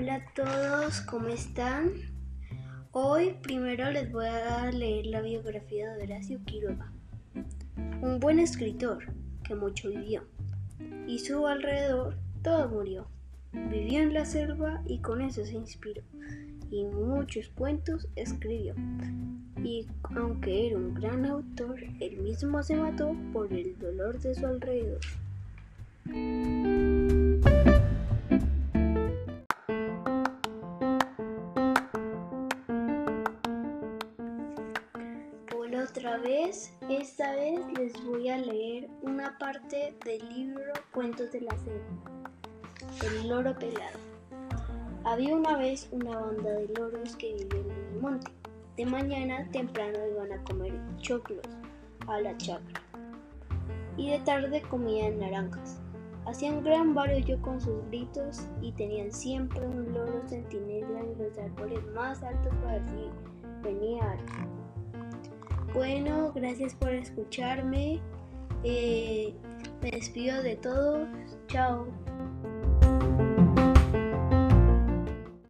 Hola a todos, ¿cómo están? Hoy primero les voy a leer la biografía de Horacio Quiroga, un buen escritor que mucho vivió y su alrededor todo murió. Vivió en la selva y con eso se inspiró y muchos cuentos escribió. Y aunque era un gran autor, él mismo se mató por el dolor de su alrededor. Otra vez, esta vez les voy a leer una parte del libro Cuentos de la Selva, El loro pelado. Había una vez una banda de loros que vivían en el monte. De mañana temprano iban a comer choclos a la chacra y de tarde comían naranjas. Hacían gran barullo con sus gritos y tenían siempre un loro centinela en los árboles más altos para si venía alguien. Bueno, gracias por escucharme. Eh, me despido de todos. Chao.